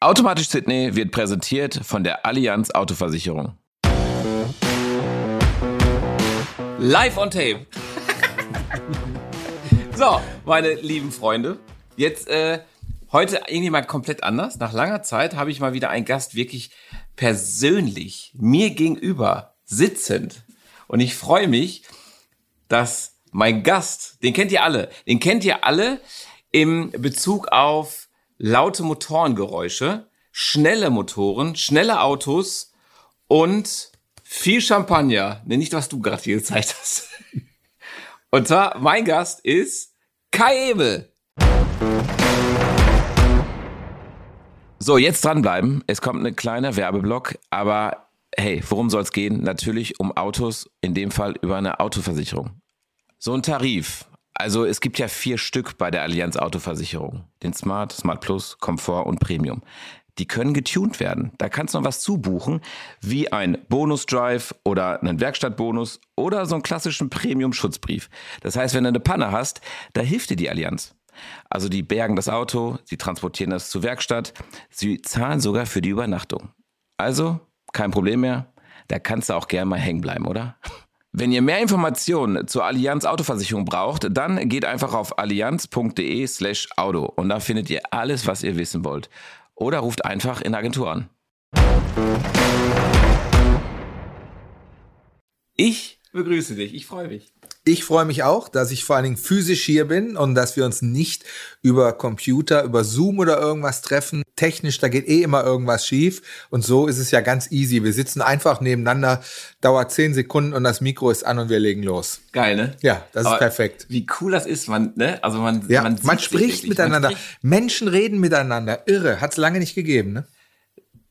Automatisch Sydney wird präsentiert von der Allianz Autoversicherung. Live on Tape. so, meine lieben Freunde, jetzt äh, heute irgendwie mal komplett anders. Nach langer Zeit habe ich mal wieder einen Gast wirklich persönlich mir gegenüber sitzend. Und ich freue mich, dass mein Gast, den kennt ihr alle, den kennt ihr alle im Bezug auf laute Motorengeräusche, schnelle Motoren, schnelle Autos und viel Champagner. Ne, nicht, was du gerade hier gezeigt hast. Und zwar, mein Gast ist Kai Ebel. So, jetzt dranbleiben. Es kommt ein kleiner Werbeblock, aber hey, worum soll es gehen? Natürlich um Autos, in dem Fall über eine Autoversicherung. So ein Tarif, also es gibt ja vier Stück bei der Allianz Autoversicherung. Den Smart, Smart Plus, Komfort und Premium. Die können getuned werden. Da kannst du noch was zubuchen, wie ein Bonus-Drive oder einen Werkstattbonus oder so einen klassischen Premium-Schutzbrief. Das heißt, wenn du eine Panne hast, da hilft dir die Allianz. Also die bergen das Auto, sie transportieren das zur Werkstatt, sie zahlen sogar für die Übernachtung. Also kein Problem mehr, da kannst du auch gern mal hängen bleiben, oder? Wenn ihr mehr Informationen zur Allianz Autoversicherung braucht, dann geht einfach auf allianz.de slash Auto und da findet ihr alles, was ihr wissen wollt. Oder ruft einfach in der Agentur an. Ich begrüße dich, ich freue mich. Ich freue mich auch, dass ich vor allen Dingen physisch hier bin und dass wir uns nicht über Computer, über Zoom oder irgendwas treffen. Technisch, da geht eh immer irgendwas schief. Und so ist es ja ganz easy. Wir sitzen einfach nebeneinander, dauert zehn Sekunden und das Mikro ist an und wir legen los. Geil, ne? Ja, das Aber ist perfekt. Wie cool das ist, man, ne? Also man, ja, man, man spricht miteinander. Man spricht. Menschen reden miteinander. Irre. Hat es lange nicht gegeben, ne?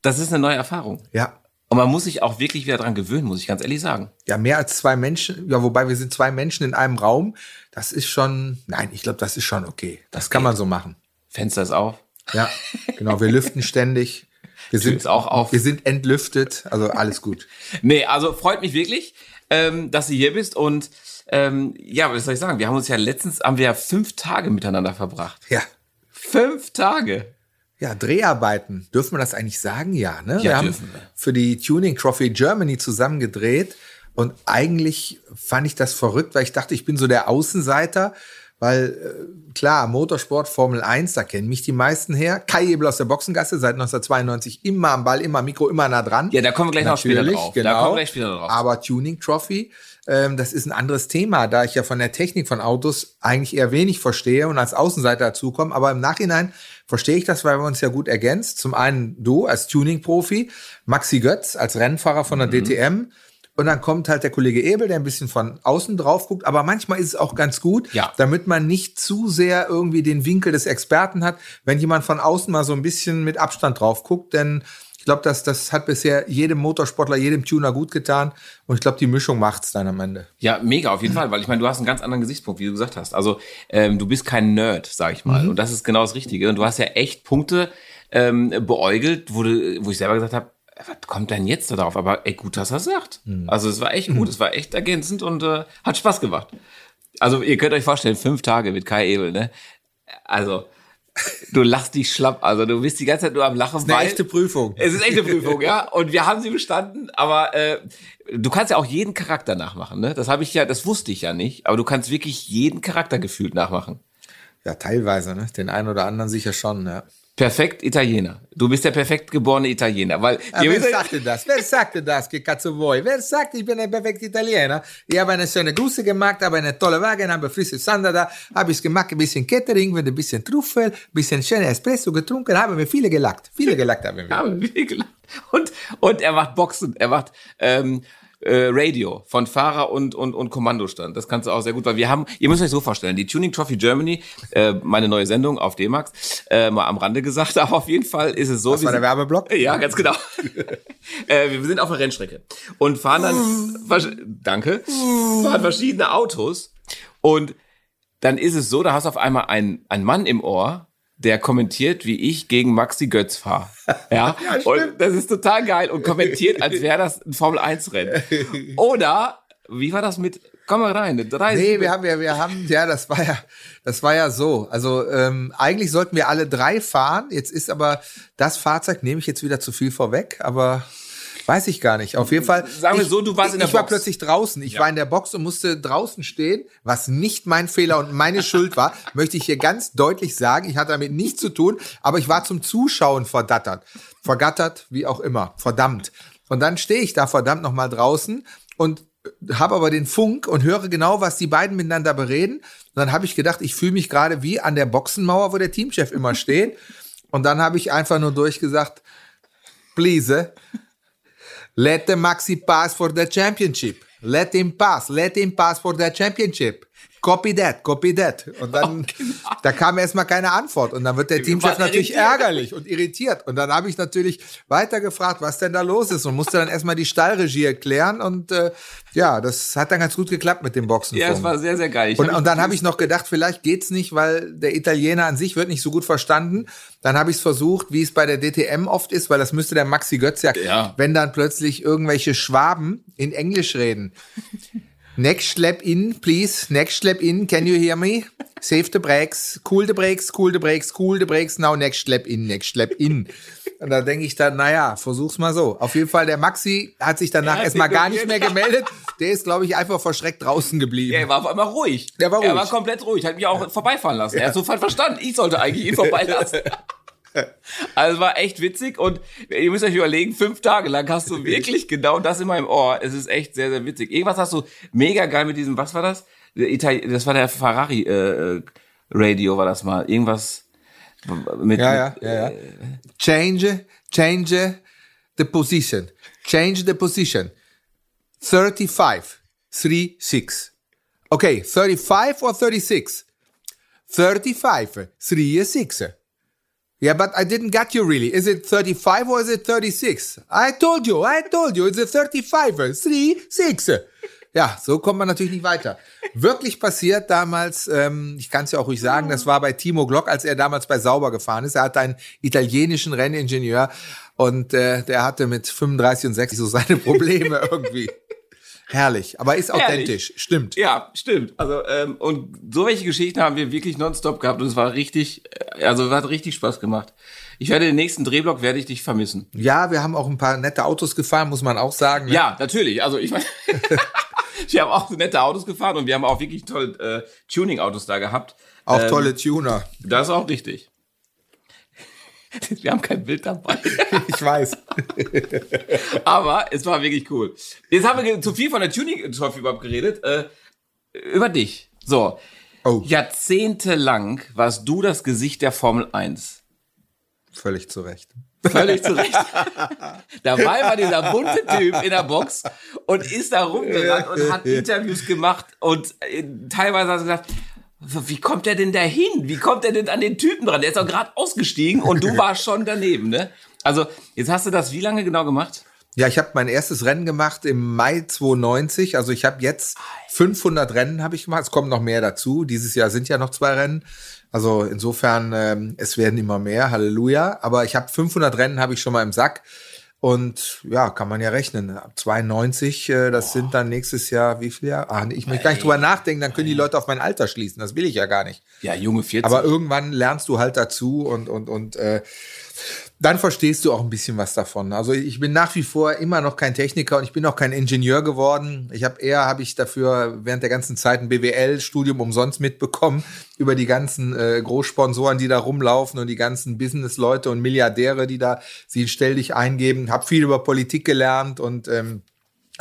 Das ist eine neue Erfahrung. Ja. Und man muss sich auch wirklich wieder dran gewöhnen, muss ich ganz ehrlich sagen. Ja, mehr als zwei Menschen, ja, wobei wir sind zwei Menschen in einem Raum. Das ist schon, nein, ich glaube, das ist schon okay. Das, das kann man so machen. Fenster ist auf. Ja, genau. Wir lüften ständig. Wir sind auch auf. Wir sind entlüftet. Also alles gut. nee, also freut mich wirklich, ähm, dass du hier bist und ähm, ja, was soll ich sagen? Wir haben uns ja letztens, haben wir ja fünf Tage miteinander verbracht. Ja. Fünf Tage. Ja, Dreharbeiten. Dürfen wir das eigentlich sagen? Ja, ne? Ja, wir haben wir. für die Tuning Trophy Germany zusammen gedreht. Und eigentlich fand ich das verrückt, weil ich dachte, ich bin so der Außenseiter. Weil äh, klar, Motorsport, Formel 1, da kennen mich die meisten her. Kai Ebel aus der Boxengasse, seit 1992 immer am Ball, immer Mikro, immer nah dran. Ja, da kommen wir gleich Natürlich, noch später drauf. Genau. Da kommen wir gleich später drauf. Aber Tuning Trophy, ähm, das ist ein anderes Thema, da ich ja von der Technik von Autos eigentlich eher wenig verstehe und als Außenseiter dazukomme. Aber im Nachhinein verstehe ich das, weil wir uns ja gut ergänzt. Zum einen du als Tuning-Profi, Maxi Götz als Rennfahrer von der Mhm. DTM. Und dann kommt halt der Kollege Ebel, der ein bisschen von außen drauf guckt. Aber manchmal ist es auch ganz gut, Ja. damit man nicht zu sehr irgendwie den Winkel des Experten hat, wenn jemand von außen mal so ein bisschen mit Abstand drauf guckt. Denn ich glaube, das, das hat bisher jedem Motorsportler, jedem Tuner gut getan. Und ich glaube, die Mischung macht's dann am Ende. Ja, mega, auf jeden Fall, weil ich meine, du hast einen ganz anderen Gesichtspunkt, wie du gesagt hast. Also, ähm, du bist kein Nerd, sag ich mal. Und das ist genau das Richtige. Und du hast ja echt Punkte ähm, beäugelt, wo, du, wo ich selber gesagt habe, was kommt denn jetzt da drauf? Aber ey, gut, dass er sagt. Also es war echt gut, es war echt ergänzend und äh, hat Spaß gemacht. Also ihr könnt euch vorstellen, fünf Tage mit Kai Ebel, ne? Also, du lachst dich schlapp. Also du bist die ganze Zeit nur am Lachen. Eine echte Prüfung. Es ist echt eine Prüfung, ja. Und wir haben sie bestanden, aber äh, du kannst ja auch jeden Charakter nachmachen, ne? Das habe ich ja, das wusste ich ja nicht, aber du kannst wirklich jeden Charakter gefühlt nachmachen. Ja, teilweise, ne? Den einen oder anderen sicher schon, ja. Perfekt Italiener. Du bist der perfekt geborene Italiener, weil ihr wer sagte das? Wer sagte das? Che cazzo vuoi? Wer sagt, ich bin ein perfekter Italiener? Ich habe eine schöne Grüße gemacht, habe eine tolle Wagen, habe frische Sander da, habe ich gemacht, ein bisschen Catering, ein bisschen Trüffel, ein bisschen schöner Espresso getrunken, haben wir viele gelackt. Viele gelackt haben wir. Ja, aber wie gelacht. Und, und er macht Boxen, er macht ähm, äh, Radio von Fahrer und, und, und Kommandostand. Das kannst du auch sehr gut, weil wir haben, ihr müsst euch so vorstellen, die Tuning Trophy Germany, äh, meine neue Sendung auf D-Max, äh, mal am Rande gesagt, aber auf jeden Fall ist es so. Das war der Werbeblock? Ja, ganz genau. äh, wir sind auf der Rennstrecke und fahren dann, versch- danke, fahren verschiedene Autos und dann ist es so, da hast du auf einmal einen, einen Mann im Ohr, der kommentiert, wie ich gegen Maxi Götz fahre. Ja, und das ist total geil und kommentiert, als wäre das ein Formel-1-Rennen. Oder, wie war das mit Komm mal rein. Drei Nee, wir haben ja, wir haben, ja, das war ja, das war ja so. Also ähm, eigentlich sollten wir alle drei fahren. Jetzt ist aber das Fahrzeug, nehme ich jetzt wieder zu viel vorweg, aber weiß ich gar nicht. Auf jeden Fall. Sagen wir so, du warst ich, in der Ich war Box. plötzlich draußen. Ich Ja. war in der Box und musste draußen stehen, was nicht mein Fehler und meine Schuld war, möchte ich hier ganz deutlich sagen. Ich hatte damit nichts zu tun, aber ich war zum Zuschauen verdattert. Vergattert, wie auch immer. Verdammt. Und dann stehe ich da verdammt nochmal draußen und habe aber den Funk und höre genau, was die beiden miteinander bereden. Und dann habe ich gedacht, ich fühle mich gerade wie an der Boxenmauer, wo der Teamchef immer steht. Und dann habe ich einfach nur durchgesagt, please, let the Maxi pass for the championship. Let him pass, let him pass for the championship. Copy that, copy that. Und dann, da kam erstmal keine Antwort. Und dann wird der Teamchef natürlich irritiert. ärgerlich und irritiert. Und dann habe ich natürlich weiter gefragt, was denn da los ist und musste dann erstmal die Stallregie erklären. Und äh, ja, das hat dann ganz gut geklappt mit dem Boxen. Ja, es war sehr, sehr geil. Ich Und, hab und dann habe ich noch gedacht, vielleicht geht's nicht, weil der Italiener an sich wird nicht so gut verstanden. Dann habe ich es versucht, wie es bei der DTM oft ist, weil das müsste der Maxi Götz ja, Ja. wenn dann plötzlich irgendwelche Schwaben in Englisch reden. Next slap in, please. Next slap in. Can you hear me? Save the brakes. Cool the brakes. Cool the brakes. Cool the brakes. Now next slap in. Next slap in. Und da denke ich dann, naja, versuch's mal so. Auf jeden Fall, der Maxi hat sich danach Er hat erstmal gar nicht mehr gemeldet. Der ist, glaube ich, einfach verschreckt draußen geblieben. Ja, er war auf einmal ruhig. Der war Er ruhig. war komplett ruhig. Hat mich auch vorbeifahren lassen. Er hat sofort verstanden. Ich sollte eigentlich ihn vorbeilassen. Also war echt witzig und ihr müsst euch überlegen, fünf Tage lang hast du wirklich genau das in meinem Ohr. Es ist echt sehr, sehr witzig. Irgendwas hast du mega geil mit diesem, was war das? Itali das war der Ferrari äh, Radio, war das mal. Irgendwas mit, Ja, ja, ja, ja. Change, change the position. Change the position. 35, 3, 6. Okay, 35 or 36? 35, 3, 6. Yeah, but I didn't get you really. Is it 35 or is it 36? I told you, I told you, it's a 35, 3, 6. Ja, so kommt man natürlich nicht weiter. Wirklich passiert damals, ähm, ich kann es ja auch ruhig sagen, das war bei Timo Glock, als er damals bei Sauber gefahren ist. Er hatte einen italienischen Renningenieur und äh, der hatte mit 35 und 60 so seine Probleme irgendwie. Herrlich, aber ist Herrlich. authentisch, stimmt. Ja, stimmt. Also ähm, und so welche Geschichten haben wir wirklich nonstop gehabt und es war richtig, äh, also hat richtig Spaß gemacht. Ich werde den nächsten Drehblock werde ich dich vermissen. Ja, wir haben auch ein paar nette Autos gefahren, muss man auch sagen. ne? Ja, natürlich. Also ich meine, wir haben auch nette Autos gefahren und wir haben auch wirklich tolle äh, Tuning-Autos da gehabt. Auch Ähm, tolle Tuner. Das ist auch richtig. Wir haben kein Bild dabei. Ich weiß. Aber es war wirklich cool. Jetzt haben wir zu viel von der Tuning-Trophy überhaupt geredet. Äh, über dich. So. Oh. Jahrzehntelang warst du das Gesicht der Formel 1. Völlig zu Recht. Völlig zu Recht. Dabei war dieser bunte Typ in der Box und ist da rumgerannt und hat Interviews gemacht und äh, teilweise hat er gesagt, wie kommt der denn da hin? Wie kommt er denn an den Typen dran? Der ist doch gerade ausgestiegen und du warst schon daneben, ne? Also, jetzt hast du das wie lange genau gemacht? Ja, ich habe mein erstes Rennen gemacht im Mai 92. Also ich habe jetzt 500 Rennen habe ich gemacht. Es kommen noch mehr dazu. Dieses Jahr sind ja noch zwei Rennen. Also insofern, ähm, es werden immer mehr. Halleluja. Aber ich habe 500 Rennen habe ich schon mal im Sack. Und ja, kann man ja rechnen. Ab 92, äh, das sind dann nächstes Jahr, wie viel Jahr? Ah, ich möchte gar nicht drüber nachdenken, dann können die Leute auf mein Alter schließen. Das will ich ja gar nicht. Ja, junge 40. Aber irgendwann lernst du halt dazu und, und, und äh, dann verstehst du auch ein bisschen was davon. Also ich bin nach wie vor immer noch kein Techniker und ich bin auch kein Ingenieur geworden. Ich habe eher, habe ich dafür während der ganzen Zeit ein BWL-Studium umsonst mitbekommen über die ganzen äh, Großsponsoren, die da rumlaufen und die ganzen Business-Leute und Milliardäre, die da sie stell dich eingeben. Habe viel über Politik gelernt und ähm,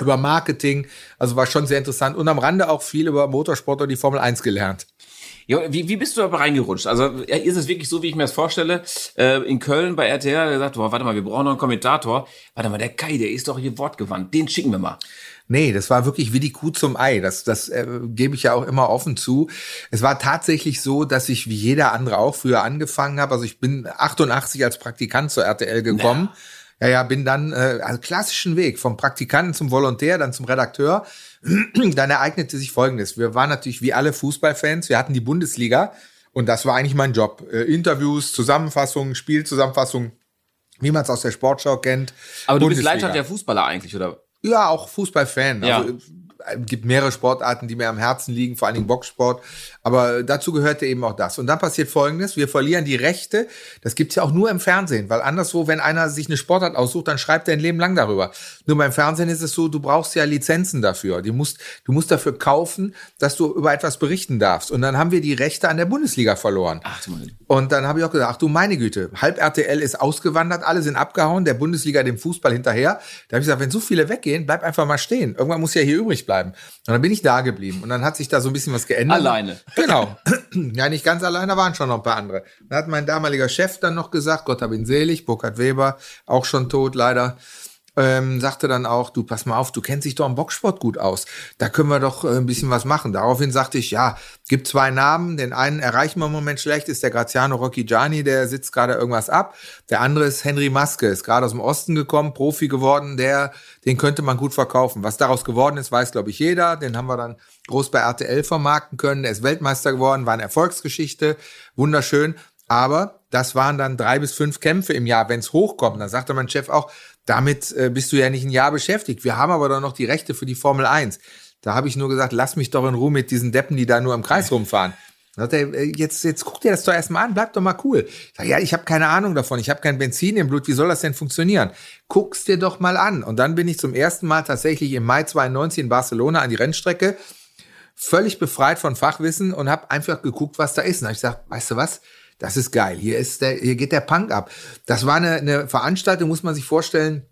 über Marketing. Also war schon sehr interessant und am Rande auch viel über Motorsport und die Formel 1 gelernt. Ja, wie, wie bist du aber reingerutscht? Also ist es wirklich so, wie ich mir das vorstelle? Äh, in Köln bei RTL hat er gesagt, boah, warte mal, wir brauchen noch einen Kommentator. Warte mal, der Kai, der ist doch hier wortgewandt. Den schicken wir mal. Nee, das war wirklich wie die Kuh zum Ei. Das, das äh, gebe ich ja auch immer offen zu. Es war tatsächlich so, dass ich wie jeder andere auch früher angefangen habe. Also ich bin 88 als Praktikant zur RTL gekommen. Ja, ja, bin dann äh, also klassischen Weg vom Praktikanten zum Volontär, dann zum Redakteur. Dann ereignete sich Folgendes: Wir waren natürlich wie alle Fußballfans. Wir hatten die Bundesliga und das war eigentlich mein Job: äh, Interviews, Zusammenfassungen, Spielzusammenfassungen, wie man es aus der Sportschau kennt. Aber du bist Bundesliga. Leidenschaft der Fußballer eigentlich, oder? Ja, auch Fußballfan. Ja. Also, es gibt mehrere Sportarten, die mir am Herzen liegen, vor allen Dingen Boxsport. Aber dazu gehörte eben auch das. Und dann passiert Folgendes, wir verlieren die Rechte. Das gibt's ja auch nur im Fernsehen, weil anderswo, wenn einer sich eine Sportart aussucht, dann schreibt er ein Leben lang darüber. Nur beim Fernsehen ist es so, du brauchst ja Lizenzen dafür. Du musst, du musst dafür kaufen, dass du über etwas berichten darfst. Und dann haben wir die Rechte an der Bundesliga verloren. Ach, du und dann habe ich auch gesagt, ach du meine Güte, halb RTL ist ausgewandert, alle sind abgehauen, der Bundesliga dem Fußball hinterher. Da habe ich gesagt, wenn so viele weggehen, bleib einfach mal stehen. Irgendwann muss ja hier übrig bleiben. Und dann bin ich da geblieben. Und dann hat sich da so ein bisschen was geändert. Alleine. Genau. Ja, nicht ganz alleine, waren schon noch ein paar andere. Da hat mein damaliger Chef dann noch gesagt, Gott hab ihn selig, Burkhard Weber, auch schon tot leider ähm, sagte dann auch, du pass mal auf, du kennst dich doch im Boxsport gut aus. Da können wir doch äh, ein bisschen was machen. Daraufhin sagte ich, ja, gibt zwei Namen. Den einen erreichen wir im Moment schlecht, ist der Graziano Rocchigiani, der sitzt gerade irgendwas ab. Der andere ist Henry Maske, ist gerade aus dem Osten gekommen, Profi geworden, der, den könnte man gut verkaufen. Was daraus geworden ist, weiß, glaube ich, jeder. Den haben wir dann groß bei RTL vermarkten können. Er ist Weltmeister geworden, war eine Erfolgsgeschichte, wunderschön. Aber das waren dann drei bis fünf Kämpfe im Jahr, wenn es hochkommt. Dann sagte mein Chef auch, damit äh, bist du ja nicht ein Jahr beschäftigt. Wir haben aber doch noch die Rechte für die Formel 1. Da habe ich nur gesagt, lass mich doch in Ruhe mit diesen Deppen, die da nur im Kreis rumfahren. Sagt er, äh, jetzt, jetzt guck dir das doch erstmal an, bleib doch mal cool. Ich sag, ja, ich habe keine Ahnung davon, ich habe kein Benzin im Blut, wie soll das denn funktionieren? Guck's dir doch mal an. Und dann bin ich zum ersten Mal tatsächlich im Mai 92 in Barcelona an die Rennstrecke, völlig befreit von Fachwissen und habe einfach geguckt, was da ist. Und hab ich gesagt, weißt du was? Das ist geil. Hier ist der, hier geht der Punk ab. Das war eine, eine Veranstaltung, muss man sich vorstellen,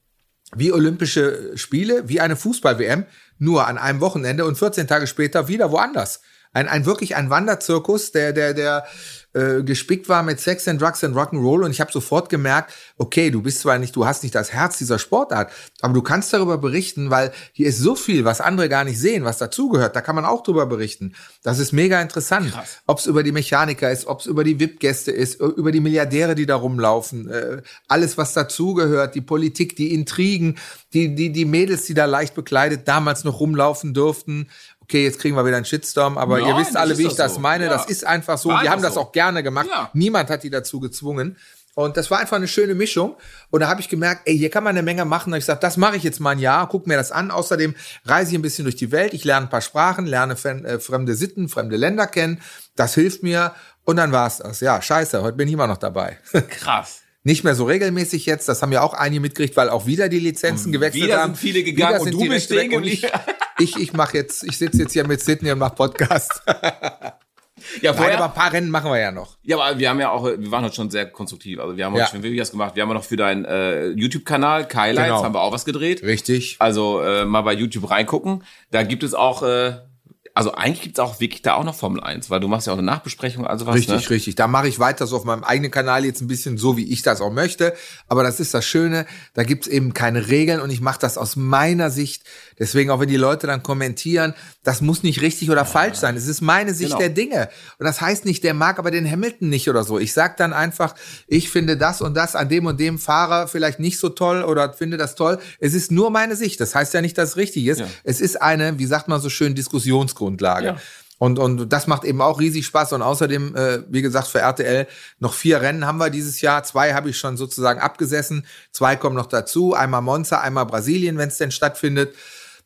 wie Olympische Spiele, wie eine Fußball-WM, nur an einem Wochenende und 14 Tage später wieder woanders. Ein, ein wirklich ein Wanderzirkus, der, der, der äh, gespickt war mit Sex and Drugs and Rock'n'Roll und ich habe sofort gemerkt, okay, du bist zwar nicht, du hast nicht das Herz dieser Sportart, aber du kannst darüber berichten, weil hier ist so viel, was andere gar nicht sehen, was dazugehört. Da kann man auch drüber berichten. Das ist mega interessant. Ob es über die Mechaniker ist, ob es über die VIP-Gäste ist, über die Milliardäre, die da rumlaufen, äh, alles, was dazugehört, die Politik, die Intrigen, die, die, die Mädels, die da leicht bekleidet damals noch rumlaufen durften okay, jetzt kriegen wir wieder einen Shitstorm, aber Nein, ihr wisst alle, wie ich das so. meine. Ja. Das ist einfach so. War die haben so. das auch gerne gemacht. Ja. Niemand hat die dazu gezwungen. Und das war einfach eine schöne Mischung. Und da habe ich gemerkt, ey, hier kann man eine Menge machen. Und ich sage, das mache ich jetzt mal ein Jahr, guck mir das an. Außerdem reise ich ein bisschen durch die Welt. Ich lerne ein paar Sprachen, lerne äh, fremde Sitten, fremde Länder kennen. Das hilft mir. Und dann war's das. Ja, scheiße, heute bin ich immer noch dabei. Krass. Nicht mehr so regelmäßig jetzt, das haben ja auch einige mitgekriegt, weil auch wieder die Lizenzen und gewechselt wieder haben. Sind viele gegangen und du bist stehen und ich, ich, ich mache jetzt, ich sitze jetzt hier mit Sydney und mache Podcast. Ja, vorher, Nein, aber ein paar Rennen machen wir ja noch. Ja, aber wir haben ja auch, wir waren heute schon sehr konstruktiv. Also wir haben heute ja. schon Videos gemacht. Wir haben noch für deinen äh, YouTube-Kanal, Kylights, genau. haben wir auch was gedreht. Richtig. Also äh, mal bei YouTube reingucken. Da gibt es auch äh, also eigentlich gibt's auch wirklich da auch noch Formel 1, weil du machst ja auch eine Nachbesprechung, also was. Richtig, ne? richtig. Da mache ich weiter so auf meinem eigenen Kanal jetzt ein bisschen so, wie ich das auch möchte. Aber das ist das Schöne, da gibt's eben keine Regeln und ich mache das aus meiner Sicht. Deswegen, auch wenn die Leute dann kommentieren, das muss nicht richtig oder ja, falsch sein. Es ist meine Sicht genau. der Dinge. Und das heißt nicht, der mag aber den Hamilton nicht oder so. Ich sag dann einfach, ich finde das und das an dem und dem Fahrer vielleicht nicht so toll oder finde das toll. Es ist nur meine Sicht. Das heißt ja nicht, dass es richtig ist. Ja. Es ist eine, wie sagt man so schön, Diskussionsgrund. Grundlage. Ja. Und, und das macht eben auch riesig Spaß. Und außerdem, äh, wie gesagt, für RTL noch vier Rennen haben wir dieses Jahr. Zwei habe ich schon sozusagen abgesessen. Zwei kommen noch dazu. Einmal Monza, einmal Brasilien, wenn es denn stattfindet.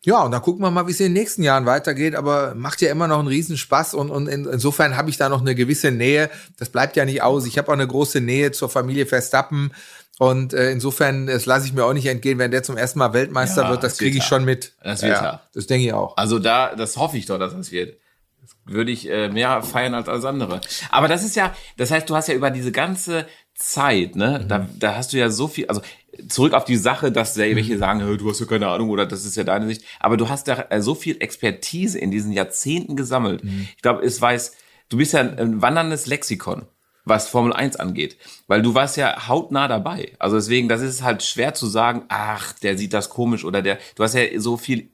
Ja, und dann gucken wir mal, wie es in den nächsten Jahren weitergeht. Aber macht ja immer noch einen Riesenspaß. Und, und in, insofern habe ich da noch eine gewisse Nähe. Das bleibt ja nicht aus. Ich habe auch eine große Nähe zur Familie Verstappen. Und äh, insofern, das lasse ich mir auch nicht entgehen, wenn der zum ersten Mal Weltmeister ja, wird, das kriege ich schon mit. Das wird ja, er. Das denke ich auch. Also da, das hoffe ich doch, dass das wird. Das würde ich äh, mehr feiern als alles andere. Aber das ist ja, das heißt, du hast ja über diese ganze Zeit, ne, mhm. da, da hast du ja so viel, also zurück auf die Sache, dass sehr welche mhm. sagen, du hast ja keine Ahnung oder das ist ja deine Sicht, aber du hast da äh, so viel Expertise in diesen Jahrzehnten gesammelt. Mhm. Ich glaube, es weiß, du bist ja ein, ein wanderndes Lexikon was Formel 1 angeht. Weil du warst ja hautnah dabei. Also deswegen, das ist halt schwer zu sagen, ach, der sieht das komisch oder der, du hast ja so viel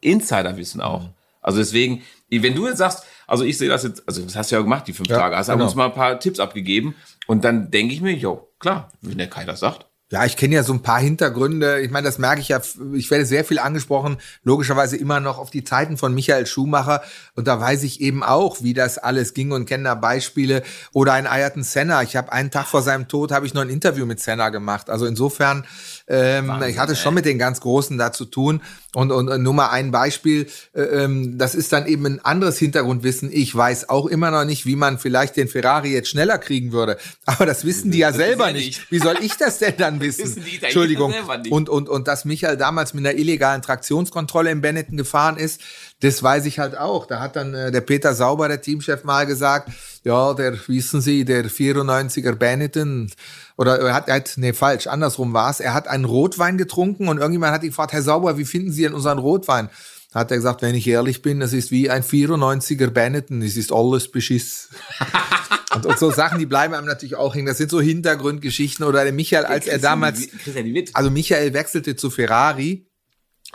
Insiderwissen auch. Also deswegen, wenn du jetzt sagst, also ich sehe das jetzt, also das hast du ja gemacht, die fünf ja, Tage, hast genau. uns mal ein paar Tipps abgegeben und dann denke ich mir, jo, klar, wenn der Kai das sagt. Ja, ich kenne ja so ein paar Hintergründe. Ich meine, das merke ich ja. Ich werde sehr viel angesprochen, logischerweise immer noch auf die Zeiten von Michael Schumacher. Und da weiß ich eben auch, wie das alles ging und kenne da Beispiele. Oder ein Ayrton Senna. Ich habe einen Tag vor seinem Tod habe ich noch ein Interview mit Senna gemacht. Also insofern, ähm, Wahnsinn, ich hatte schon mit den ganz Großen da zu tun. Und, und, und nur mal ein Beispiel, äh, ähm, das ist dann eben ein anderes Hintergrundwissen. Ich weiß auch immer noch nicht, wie man vielleicht den Ferrari jetzt schneller kriegen würde. Aber das wissen die ja das selber nicht. Wie soll ich das denn dann wissen? Entschuldigung. Und, und, und dass Michael damals mit einer illegalen Traktionskontrolle in Benetton gefahren ist, das weiß ich halt auch. Da hat dann äh, der Peter Sauber, der Teamchef, mal gesagt, ja, der, wissen Sie, der 94er Benetton, oder er hat, er hat, nee, falsch, andersrum war es. Er hat einen Rotwein getrunken und irgendjemand hat ihn gefragt, Herr Sauber, wie finden Sie denn unseren Rotwein? hat er gesagt, wenn ich ehrlich bin, es ist wie ein 94er Benetton, es ist alles Beschiss. und, und, so Sachen, die bleiben einem natürlich auch hängen. Das sind so Hintergrundgeschichten oder der Michael, als er damals, also Michael wechselte zu Ferrari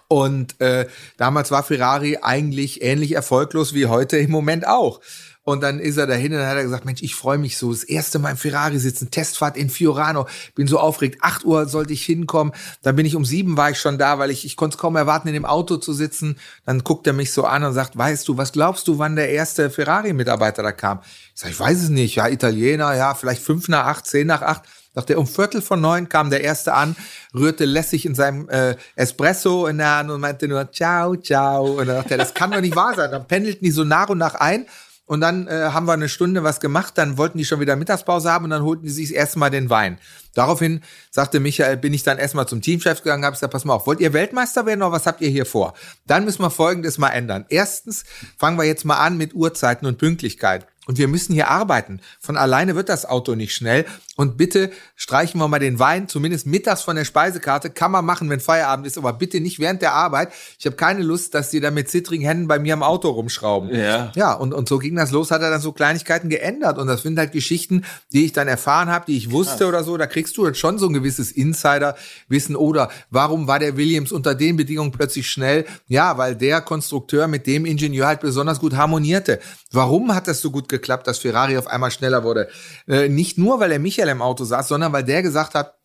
und äh, damals war Ferrari eigentlich ähnlich erfolglos wie heute im Moment auch. Und dann ist er dahin und dann hat er gesagt, Mensch, ich freue mich so. Das erste Mal im Ferrari sitzen, Testfahrt in Fiorano. Bin so aufgeregt. Acht Uhr sollte ich hinkommen. Dann bin ich um sieben war ich schon da, weil ich, ich konnte es kaum erwarten, in dem Auto zu sitzen. Dann guckt er mich so an und sagt, weißt du, was glaubst du, wann der erste Ferrari-Mitarbeiter da kam? Ich sage, ich weiß es nicht. Ja, Italiener, ja, vielleicht fünf nach acht, zehn nach acht. Sagt er, um Viertel von neun kam der erste an, rührte lässig in seinem äh, Espresso in der Hand und meinte nur, ciao, ciao. Und dann dachte er, das kann doch nicht wahr sein. Dann pendelten die so nach und nach ein und dann äh, haben wir eine Stunde was gemacht, dann wollten die schon wieder Mittagspause haben und dann holten die sich erstmal den Wein. Daraufhin sagte Michael, bin ich dann erstmal zum Teamchef gegangen, habe gesagt, pass mal auf, wollt ihr Weltmeister werden oder was habt ihr hier vor? Dann müssen wir Folgendes mal ändern. Erstens fangen wir jetzt mal an mit Uhrzeiten und Pünktlichkeit. Und wir müssen hier arbeiten. Von alleine wird das Auto nicht schnell. Und bitte streichen wir mal den Wein, zumindest mittags von der Speisekarte. Kann man machen, wenn Feierabend ist, aber bitte nicht während der Arbeit. Ich habe keine Lust, dass die da mit zittrigen Händen bei mir am Auto rumschrauben. Ja. Ja, und, und so ging das los, hat er dann so Kleinigkeiten geändert. Und das sind halt Geschichten, die ich dann erfahren habe, die ich wusste Krass. oder so. Da kriegst du dann schon so ein gewisses Insider-Wissen. Oder warum war der Williams unter den Bedingungen plötzlich schnell? Ja, weil der Konstrukteur mit dem Ingenieur halt besonders gut harmonierte. Warum hat das so gut geklappt, dass Ferrari auf einmal schneller wurde? Äh, nicht nur, weil er Michael im Auto saß, sondern weil der gesagt hat,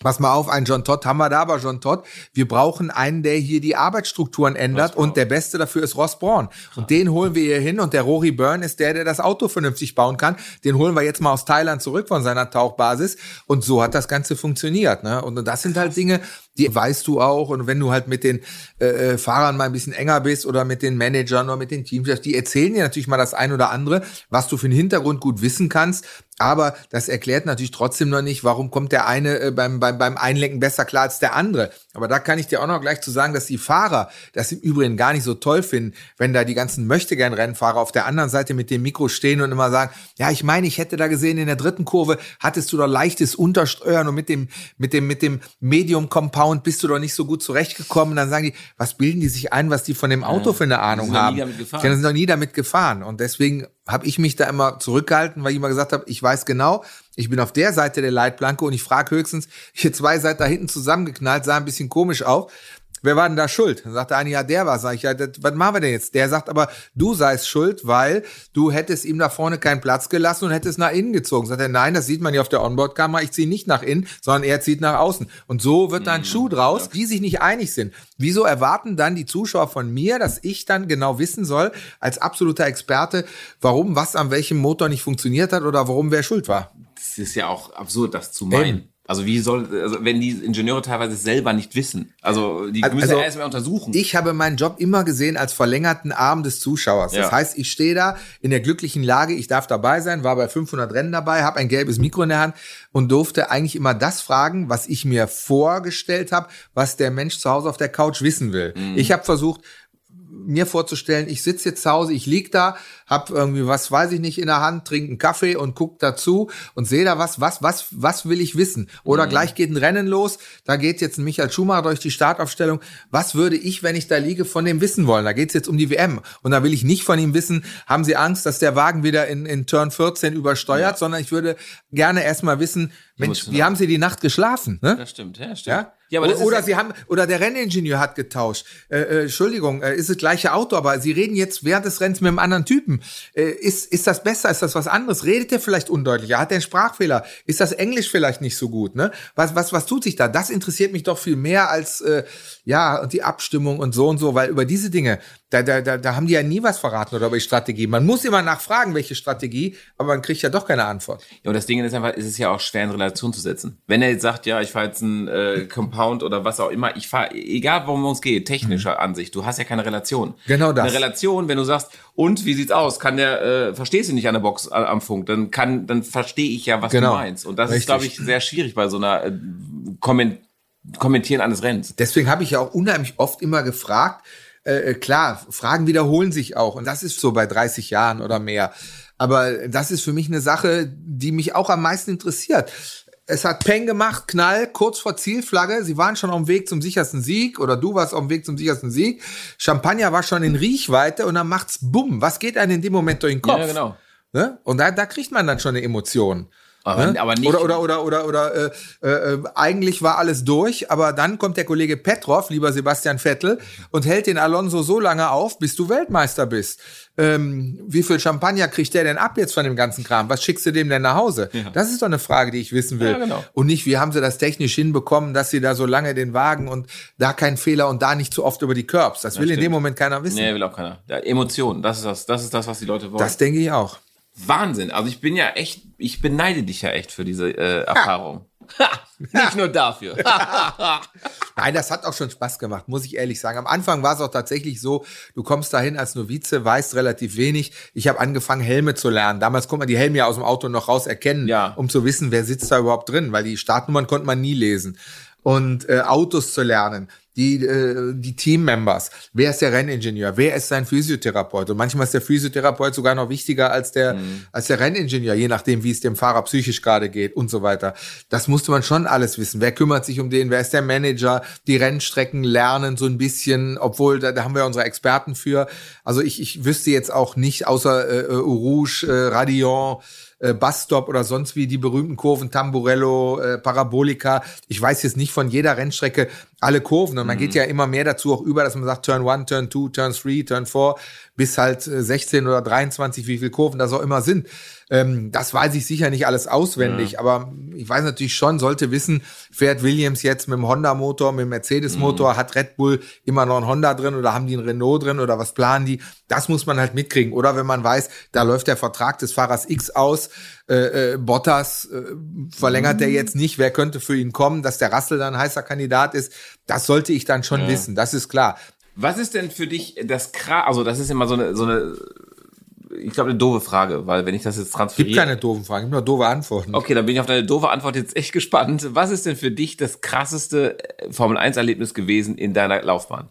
Pass mal auf, ein John Todd haben wir da, aber John Todd, wir brauchen einen, der hier die Arbeitsstrukturen ändert und der Beste dafür ist Ross Braun. Und den holen wir hier hin und der Rory Byrne ist der, der das Auto vernünftig bauen kann. Den holen wir jetzt mal aus Thailand zurück von seiner Tauchbasis und so hat das Ganze funktioniert. Ne? Und das sind halt Dinge, die weißt du auch. Und wenn du halt mit den äh, äh, Fahrern mal ein bisschen enger bist oder mit den Managern oder mit den Teamchefs, die erzählen dir natürlich mal das ein oder andere, was du für einen Hintergrund gut wissen kannst. Aber das erklärt natürlich trotzdem noch nicht, warum kommt der eine äh, beim, beim, beim Einlenken besser klar als der andere. Aber da kann ich dir auch noch gleich zu sagen, dass die Fahrer das im Übrigen gar nicht so toll finden, wenn da die ganzen Möchtegern-Rennfahrer auf der anderen Seite mit dem Mikro stehen und immer sagen, ja, ich meine, ich hätte da gesehen, in der dritten Kurve hattest du doch leichtes Untersteuern und mit dem, mit dem, mit dem Medium-Compound bist du doch nicht so gut zurechtgekommen. Und dann sagen die, was bilden die sich ein, was die von dem Auto ja, für eine Ahnung haben? Die sind noch nie damit gefahren. Und deswegen habe ich mich da immer zurückgehalten, weil ich immer gesagt habe, ich weiß genau, ich bin auf der Seite der Leitplanke und ich frage höchstens, hier zwei Seiten da hinten zusammengeknallt, sah ein bisschen komisch aus wer war denn da schuld? Dann sagt der eine, ja, der war. Sag ich, ja, das, was machen wir denn jetzt? Der sagt aber, du seist schuld, weil du hättest ihm da vorne keinen Platz gelassen und hättest nach innen gezogen. Sagt er, nein, das sieht man ja auf der Onboard-Kamera, ich ziehe nicht nach innen, sondern er zieht nach außen. Und so wird da ein mhm, Schuh draus, ja. die sich nicht einig sind. Wieso erwarten dann die Zuschauer von mir, dass ich dann genau wissen soll, als absoluter Experte, warum was an welchem Motor nicht funktioniert hat oder warum wer schuld war? Das ist ja auch absurd, das zu meinen. Eben. Also wie soll, also wenn die Ingenieure teilweise selber nicht wissen. Also die müssen also, ja erstmal untersuchen. Ich habe meinen Job immer gesehen als verlängerten Arm des Zuschauers. Das ja. heißt, ich stehe da in der glücklichen Lage, ich darf dabei sein, war bei 500 Rennen dabei, habe ein gelbes Mikro in der Hand und durfte eigentlich immer das fragen, was ich mir vorgestellt habe, was der Mensch zu Hause auf der Couch wissen will. Mhm. Ich habe versucht, mir vorzustellen, ich sitze jetzt zu Hause, ich lieg da, hab irgendwie was, weiß ich nicht, in der Hand, trinke einen Kaffee und guck dazu und sehe da was, was, was, was will ich wissen? Oder mhm. gleich geht ein Rennen los, da geht jetzt ein Michael Schumacher durch die Startaufstellung. Was würde ich, wenn ich da liege, von dem wissen wollen? Da geht's jetzt um die WM. Und da will ich nicht von ihm wissen, haben Sie Angst, dass der Wagen wieder in, in Turn 14 übersteuert, ja. sondern ich würde gerne erstmal wissen, Mensch, wie haben Sie die Nacht geschlafen? Ne? Das stimmt, ja, stimmt. Ja? Ja, aber oder sie haben oder der Renningenieur hat getauscht. Äh, äh, Entschuldigung, äh, ist das gleiche Auto, aber sie reden jetzt während des Rennens mit einem anderen Typen. Äh, ist ist das besser? Ist das was anderes? Redet der vielleicht undeutlicher? Hat der einen Sprachfehler? Ist das Englisch vielleicht nicht so gut? Ne? Was was was tut sich da? Das interessiert mich doch viel mehr als äh, ja und die Abstimmung und so und so, weil über diese Dinge da, da, da, da haben die ja nie was verraten oder über die Strategie. Man muss immer nachfragen, welche Strategie, aber man kriegt ja doch keine Antwort. Ja, und das Ding ist einfach, ist es ja auch schwer in Relation zu setzen. Wenn er jetzt sagt, ja, ich fahre jetzt ein äh, Compound oder was auch immer, ich fahre, egal worum es geht, technischer mhm. Ansicht, du hast ja keine Relation. Genau das. Eine Relation, wenn du sagst, und wie sieht's aus? Kann der, äh, verstehst du nicht an der Box äh, am Funk, dann kann, dann verstehe ich ja, was genau. du meinst. Und das Richtig. ist, glaube ich, sehr schwierig bei so einer äh, Komment Kommentieren eines Rennens. Deswegen habe ich ja auch unheimlich oft immer gefragt, äh, äh, klar, Fragen wiederholen sich auch und das ist so bei 30 Jahren oder mehr. Aber das ist für mich eine Sache, die mich auch am meisten interessiert. Es hat Peng gemacht, Knall, kurz vor Zielflagge. Sie waren schon auf dem Weg zum sichersten Sieg oder du warst auf dem Weg zum sichersten Sieg. Champagner war schon in Riechweite und dann macht's Bumm. Was geht einem in dem Moment durch den Kopf? Ja, genau. Ne? Und da, da kriegt man dann schon eine Emotion. Aber, ne? aber nicht. Oder, oder, oder, oder, oder äh, äh, eigentlich war alles durch, aber dann kommt der Kollege Petrov, lieber Sebastian Vettel, und hält den Alonso so lange auf, bis du Weltmeister bist. Ähm, wie viel Champagner kriegt der denn ab jetzt von dem ganzen Kram? Was schickst du dem denn nach Hause? Ja. Das ist doch eine Frage, die ich wissen will. Ja, genau. Und nicht, wie haben sie das technisch hinbekommen, dass sie da so lange den Wagen und da kein Fehler und da nicht zu oft über die Curbs. Das, das will stimmt. in dem Moment keiner wissen. Nee, will auch keiner. Ja, Emotionen, das ist das, das ist das, was die Leute wollen. Das denke ich auch. Wahnsinn. Also ich bin ja echt, ich beneide dich ja echt für diese äh, Erfahrung. Ha. Nicht nur dafür. Nein, das hat auch schon Spaß gemacht, muss ich ehrlich sagen. Am Anfang war es auch tatsächlich so, du kommst dahin als Novize, weißt relativ wenig. Ich habe angefangen, Helme zu lernen. Damals konnte man die Helme ja aus dem Auto noch raus erkennen, ja. um zu wissen, wer sitzt da überhaupt drin, weil die Startnummern konnte man nie lesen. Und äh, Autos zu lernen die, äh, die Teammembers. Wer ist der Renningenieur? Wer ist sein Physiotherapeut? Und manchmal ist der Physiotherapeut sogar noch wichtiger als der, mhm. als der Renningenieur, je nachdem, wie es dem Fahrer psychisch gerade geht und so weiter. Das musste man schon alles wissen. Wer kümmert sich um den? Wer ist der Manager? Die Rennstrecken lernen so ein bisschen, obwohl da, da haben wir unsere Experten für. Also ich, ich wüsste jetzt auch nicht, außer äh, Rouge, äh, Radion, äh, Busstop oder sonst wie die berühmten Kurven, Tamburello, äh, Parabolica. Ich weiß jetzt nicht von jeder Rennstrecke alle Kurven und man mhm. geht ja immer mehr dazu auch über, dass man sagt Turn 1, Turn 2, Turn 3, Turn 4 bis halt 16 äh, oder 23, wie viele Kurven das auch immer sind. Ähm, das weiß ich sicher nicht alles auswendig, ja. aber ich weiß natürlich schon, sollte wissen, fährt Williams jetzt mit dem Honda-Motor, mit dem Mercedes-Motor, mhm. hat Red Bull immer noch ein Honda drin oder haben die ein Renault drin oder was planen die? Das muss man halt mitkriegen. Oder wenn man weiß, da läuft der Vertrag des Fahrers X aus, äh, äh, Bottas äh, verlängert mhm. der jetzt nicht, wer könnte für ihn kommen, dass der Russell dann ein heißer Kandidat ist, das sollte ich dann schon ja. wissen, das ist klar. Was ist denn für dich das krass, also das ist immer so eine, so eine ich glaube, eine doofe Frage, weil wenn ich das jetzt transferiere. Gibt keine doofen Fragen, gibt nur doofe Antworten. Okay, dann bin ich auf deine doofe Antwort jetzt echt gespannt. Was ist denn für dich das krasseste Formel 1-Erlebnis gewesen in deiner Laufbahn?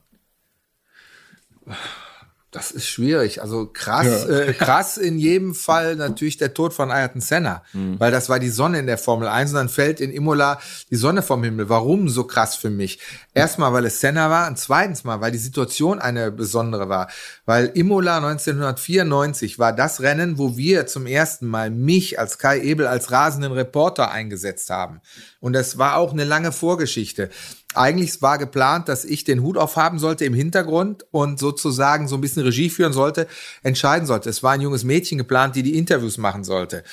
Das ist schwierig. Also krass, ja. äh, krass in jedem Fall natürlich der Tod von Ayrton Senna, mhm. weil das war die Sonne in der Formel 1 und dann fällt in Imola die Sonne vom Himmel. Warum so krass für mich? Erstmal, weil es Senna war und zweitens mal, weil die Situation eine besondere war. Weil Imola 1994 war das Rennen, wo wir zum ersten Mal mich als Kai Ebel als rasenden Reporter eingesetzt haben. Und das war auch eine lange Vorgeschichte. Eigentlich war geplant, dass ich den Hut aufhaben sollte im Hintergrund und sozusagen so ein bisschen Regie führen sollte, entscheiden sollte. Es war ein junges Mädchen geplant, die die Interviews machen sollte.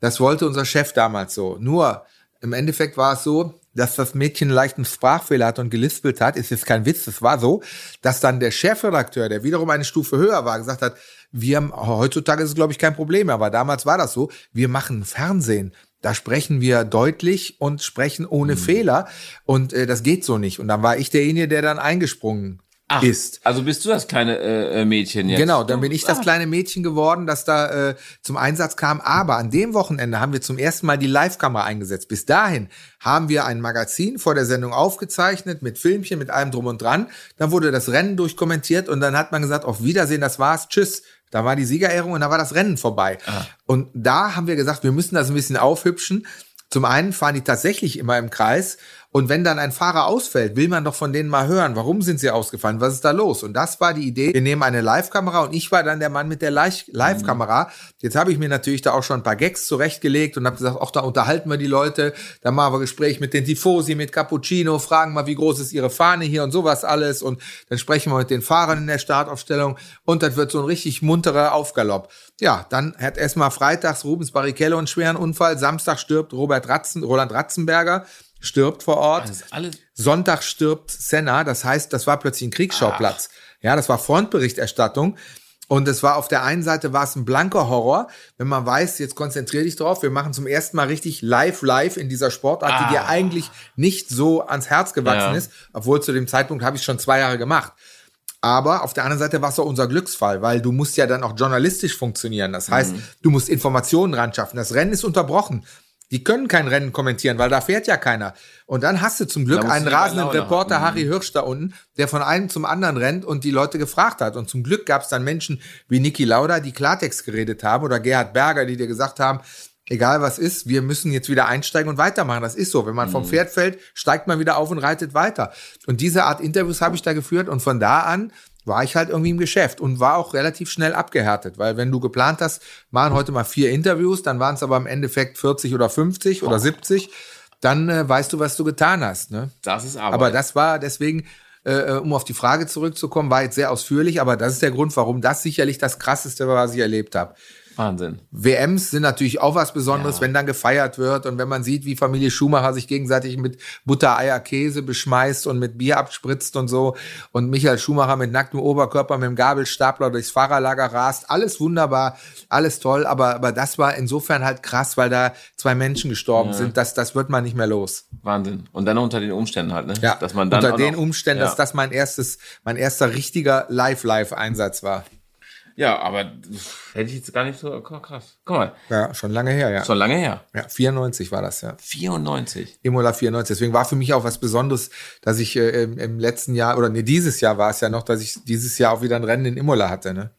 Das wollte unser Chef damals so. Nur im Endeffekt war es so, dass das Mädchen einen leichten Sprachfehler hat und gelispelt hat, ist jetzt kein Witz, das war so, dass dann der Chefredakteur, der wiederum eine Stufe höher war, gesagt hat, wir haben, heutzutage ist es glaube ich kein Problem, aber damals war das so, wir machen Fernsehen. Da sprechen wir deutlich und sprechen ohne mhm. Fehler. Und äh, das geht so nicht. Und dann war ich derjenige, der dann eingesprungen Ach, ist. Also bist du das kleine äh, äh Mädchen jetzt? Genau, dann bin ich das ah. kleine Mädchen geworden, das da äh, zum Einsatz kam. Aber an dem Wochenende haben wir zum ersten Mal die Live-Kamera eingesetzt. Bis dahin haben wir ein Magazin vor der Sendung aufgezeichnet mit Filmchen, mit allem drum und dran. Dann wurde das Rennen durchkommentiert und dann hat man gesagt, auf Wiedersehen, das war's, tschüss. Da war die Siegerehrung und da war das Rennen vorbei. Aha. Und da haben wir gesagt, wir müssen das ein bisschen aufhübschen. Zum einen fahren die tatsächlich immer im Kreis Und wenn dann ein Fahrer ausfällt, will man doch von denen mal hören, warum sind sie ausgefallen, was ist da los? Und das war die Idee. Wir nehmen eine Live-Kamera und ich war dann der Mann mit der Live-Kamera. Jetzt habe ich mir natürlich da auch schon ein paar Gags zurechtgelegt und habe gesagt, auch da unterhalten wir die Leute, da machen wir Gespräch mit den Tifosi, mit Cappuccino, fragen mal, wie groß ist ihre Fahne hier und sowas alles und dann sprechen wir mit den Fahrern in der Startaufstellung und das wird so ein richtig munterer Aufgalopp. Ja, dann hat erstmal freitags Rubens Barrichello einen schweren Unfall, Samstag stirbt Robert Ratzen, Roland Ratzenberger, stirbt vor Ort. Alles. Sonntag stirbt Senna. Das heißt, das war plötzlich ein Kriegsschauplatz. Ja, das war Frontberichterstattung. Und es war auf der einen Seite war es ein blanker Horror, wenn man weiß, jetzt konzentrier dich drauf, wir machen zum ersten Mal richtig live live in dieser Sportart, Ah. die dir eigentlich nicht so ans Herz gewachsen Ja. ist, obwohl zu dem Zeitpunkt habe ich schon zwei Jahre gemacht. Aber auf der anderen Seite war es auch unser Glücksfall, weil du musst ja dann auch journalistisch funktionieren. Das heißt, Mhm. du musst Informationen ran schaffen. Das Rennen ist unterbrochen. Die können kein Rennen kommentieren, weil da fährt ja keiner. Und dann hast du zum Glück einen rasenden Reporter haben. Mhm. Harry Hirsch da unten, der von einem zum anderen rennt und die Leute gefragt hat. Und zum Glück gab es dann Menschen wie Niki Lauda, die Klartext geredet haben oder Gerhard Berger, die dir gesagt haben, egal was ist, wir müssen jetzt wieder einsteigen und weitermachen. Das ist so. Wenn man Mhm. vom Pferd fällt, steigt man wieder auf und reitet weiter. Und diese Art Interviews habe ich da geführt und von da an war ich halt irgendwie im Geschäft und war auch relativ schnell abgehärtet, weil wenn du geplant hast, machen heute mal vier Interviews, dann waren es aber im Endeffekt 40 oder 50 oder 70, dann äh, weißt du, was du getan hast. Ne? Das ist Arbeit. Aber das war deswegen, äh, um auf die Frage zurückzukommen, war jetzt sehr ausführlich, aber das ist der Grund, warum das sicherlich das Krasseste war, was ich erlebt habe. Wahnsinn. WMs sind natürlich auch was Besonderes, Ja. wenn dann gefeiert wird und wenn man sieht, wie Familie Schumacher sich gegenseitig mit Butter, Eier, Käse beschmeißt und mit Bier abspritzt und so und Michael Schumacher mit nacktem Oberkörper mit dem Gabelstapler durchs Fahrerlager rast. Alles wunderbar, alles toll, aber, aber das war insofern halt krass, weil da zwei Menschen gestorben sind. Das, das wird man nicht mehr los. Wahnsinn. Und dann unter den Umständen halt, ne? Ja, Dass man dann unter den Umständen, ja. dass das mein erstes, mein erster richtiger Live-Live-Einsatz war. Ja, aber hätte ich jetzt gar nicht so oh, krass. Guck mal, Ja, schon lange her, ja. schon lange her. Ja, 94 war das, ja. 94. Imola 94. Deswegen war für mich auch was Besonderes, dass ich äh, im, im letzten Jahr, oder nee, dieses Jahr war es ja noch, dass ich dieses Jahr auch wieder ein Rennen in Imola hatte. Ne?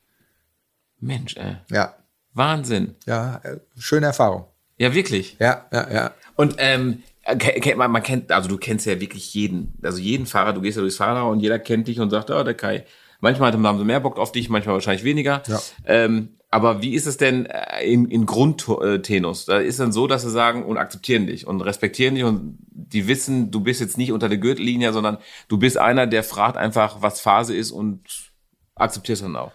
Mensch, ey. Ja, Wahnsinn. ja, äh, schöne Erfahrung. Ja, wirklich. Ja, ja, ja. Und ähm, ke- kennt man, man kennt, also du kennst ja wirklich jeden, also jeden Fahrer, du gehst ja durchs Fahrrad und jeder kennt dich und sagt, oh, der Kai. Manchmal haben sie mehr Bock auf dich, manchmal wahrscheinlich weniger. Ja. Ähm, aber wie ist es denn äh, in, in Grundtenus? Da ist dann so, dass sie sagen und akzeptieren dich und respektieren dich und die wissen, du bist jetzt nicht unter der Gürtellinie, sondern du bist einer, der fragt einfach, was Phase ist und akzeptierst dann auch.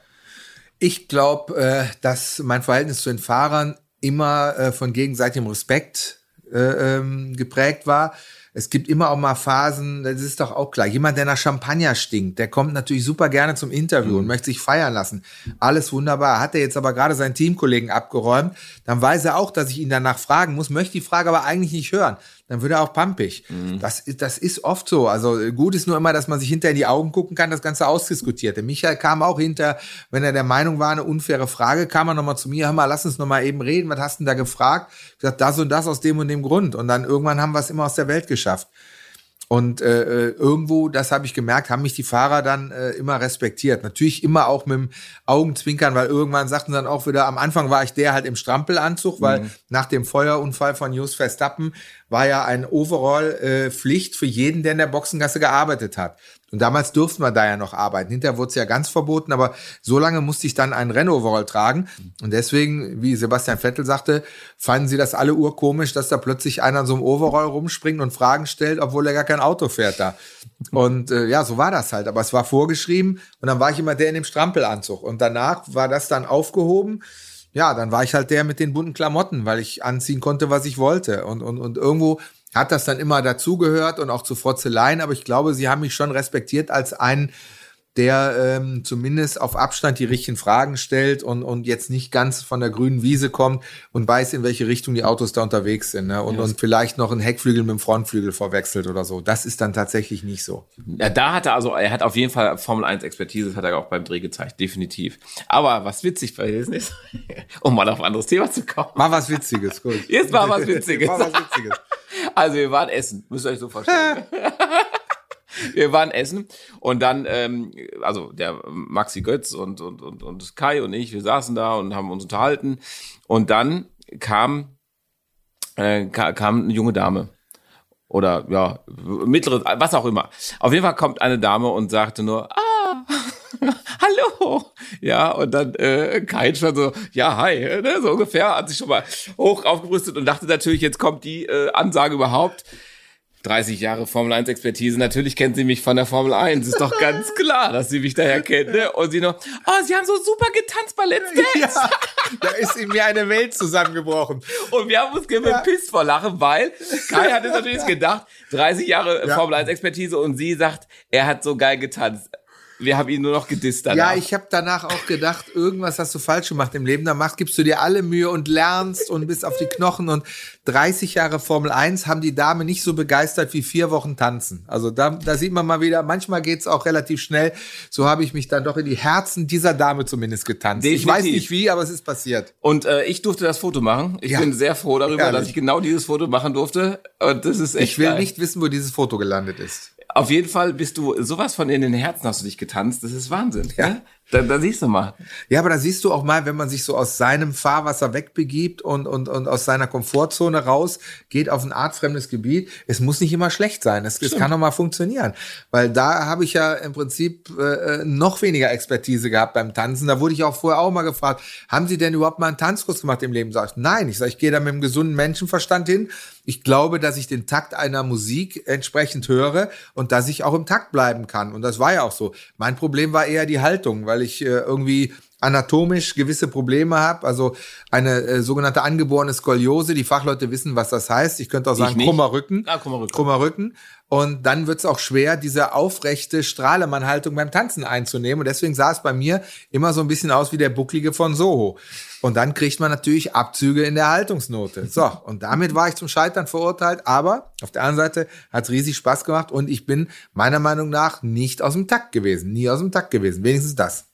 Ich glaube, äh, dass mein Verhältnis zu den Fahrern immer äh, von gegenseitigem Respekt äh, ähm, geprägt war. Es gibt immer auch mal Phasen, das ist doch auch klar. Jemand, der nach Champagner stinkt, der kommt natürlich super gerne zum Interview und möchte sich feiern lassen. Alles wunderbar. Hat er jetzt aber gerade seinen Teamkollegen abgeräumt, dann weiß er auch, dass ich ihn danach fragen muss, möchte die Frage aber eigentlich nicht hören. Dann wird er auch pampig. Das, ist, das ist oft so. Also gut ist nur immer, dass man sich hinter in die Augen gucken kann, das Ganze ausdiskutiert. Der Michael kam auch hinter, wenn er der Meinung war, eine unfaire Frage, kam er nochmal zu mir, hör mal, lass uns nochmal eben reden, was hast du denn da gefragt? Ich gesagt, das und das aus dem und dem Grund. Und dann irgendwann haben wir es immer aus der Welt geschafft. Und äh, äh, irgendwo, das habe ich gemerkt, haben mich die Fahrer dann äh, immer respektiert. Natürlich immer auch mit dem Augenzwinkern, weil irgendwann sagten sie dann auch wieder, am Anfang war ich der halt im Strampelanzug, weil nach dem Feuerunfall von Jos Verstappen war ja ein Overall-Pflicht für jeden, der in der Boxengasse gearbeitet hat. Und damals durften wir da ja noch arbeiten. Hinterher wurde es ja ganz verboten, aber so lange musste ich dann einen Rennoverall tragen. Und deswegen, wie Sebastian Vettel sagte, fanden sie das alle urkomisch, dass da plötzlich einer in so einem Overall rumspringt und Fragen stellt, obwohl er gar kein Auto fährt da. Und äh, ja, so war das halt. Aber es war vorgeschrieben und dann war ich immer der in dem Strampelanzug. Und danach war das dann aufgehoben. Ja, dann war ich halt der mit den bunten Klamotten, weil ich anziehen konnte, was ich wollte. Und, und, und irgendwo hat das dann immer dazugehört und auch zu Frotzeleien, aber ich glaube, sie haben mich schon respektiert als einen, der ähm, zumindest auf Abstand die richtigen Fragen stellt und, und jetzt nicht ganz von der grünen Wiese kommt und weiß, in welche Richtung die Autos da unterwegs sind. Ne? Und, und vielleicht noch einen Heckflügel mit dem Frontflügel verwechselt oder so. Das ist dann tatsächlich nicht so. Ja, da hat er also, er hat auf jeden Fall Formel 1 Expertise, das hat er auch beim Dreh gezeigt, definitiv. Aber was witzig gewesen ist, um mal auf ein anderes Thema zu kommen. Mal was Witziges, gut. Jetzt mal was Witziges. Mal was Witziges. Also wir waren essen, müsst ihr euch so vorstellen. wir waren essen und dann, ähm, also der Maxi Götz und, und, und, und Kai und ich, wir saßen da und haben uns unterhalten und dann kam, äh, ka- kam eine junge Dame oder ja, mittleres, was auch immer. Auf jeden Fall kommt eine Dame und sagte nur, ah, hallo. Ja, und dann äh, Kai schon so, ja, hi, ne, so ungefähr, hat sich schon mal hoch aufgerüstet und dachte natürlich, jetzt kommt die äh, Ansage überhaupt. 30 Jahre Formel 1 Expertise. Natürlich kennt sie mich von der Formel 1. Ist doch ganz klar, dass sie mich daher kennt. Ne? Und sie noch, oh, sie haben so super getanzt bei Let's Dance. Ja, da ist in mir eine Welt zusammengebrochen. Und wir haben uns gepisst ja. vor Lachen, weil Kai hat es natürlich gedacht, 30 Jahre ja. Formel 1 Expertise und sie sagt, er hat so geil getanzt. Wir haben ihn nur noch gedisst danach. Ja, ich habe danach auch gedacht, irgendwas hast du falsch gemacht im Leben. Da machst, gibst du dir alle Mühe und lernst und bist auf die Knochen. Und 30 Jahre Formel 1 haben die Dame nicht so begeistert wie vier Wochen tanzen. Also da, da sieht man mal wieder, manchmal geht's auch relativ schnell. So habe ich mich dann doch in die Herzen dieser Dame zumindest getanzt. Definitiv. Ich weiß nicht wie, aber es ist passiert. Und äh, ich durfte das Foto machen. Ich ja. bin sehr froh darüber, Ehrlich. dass ich genau dieses Foto machen durfte. Und das ist echt Ich will geil. nicht wissen, wo dieses Foto gelandet ist. Auf jeden Fall bist du sowas von in den Herzen hast du dich getanzt. Das ist Wahnsinn. Ja. Ne? Da, da siehst du mal. Ja, aber da siehst du auch mal, wenn man sich so aus seinem Fahrwasser wegbegibt und, und, und aus seiner Komfortzone raus, geht auf ein artfremdes Gebiet. Es muss nicht immer schlecht sein. Es, es kann auch mal funktionieren. Weil da habe ich ja im Prinzip äh, noch weniger Expertise gehabt beim Tanzen. Da wurde ich auch vorher auch mal gefragt, haben Sie denn überhaupt mal einen Tanzkurs gemacht im Leben? Sag ich, nein. Ich sage, ich gehe da mit einem gesunden Menschenverstand hin. Ich glaube, dass ich den Takt einer Musik entsprechend höre und dass ich auch im Takt bleiben kann. Und das war ja auch so. Mein Problem war eher die Haltung, weil weil ich äh, irgendwie anatomisch gewisse Probleme habe, also eine äh, sogenannte angeborene Skoliose. Die Fachleute wissen, was das heißt. Ich könnte auch sagen krummer Rücken. Ah, krummer Rücken. Krummer Rücken. Und dann wird es auch schwer, diese aufrechte Strahlemann-Haltung beim Tanzen einzunehmen. Und deswegen sah es bei mir immer so ein bisschen aus wie der Bucklige von Soho. Und dann kriegt man natürlich Abzüge in der Haltungsnote. So, und damit war ich zum Scheitern verurteilt. Aber auf der anderen Seite hat es riesig Spaß gemacht und ich bin meiner Meinung nach nicht aus dem Takt gewesen. Nie aus dem Takt gewesen. Wenigstens das.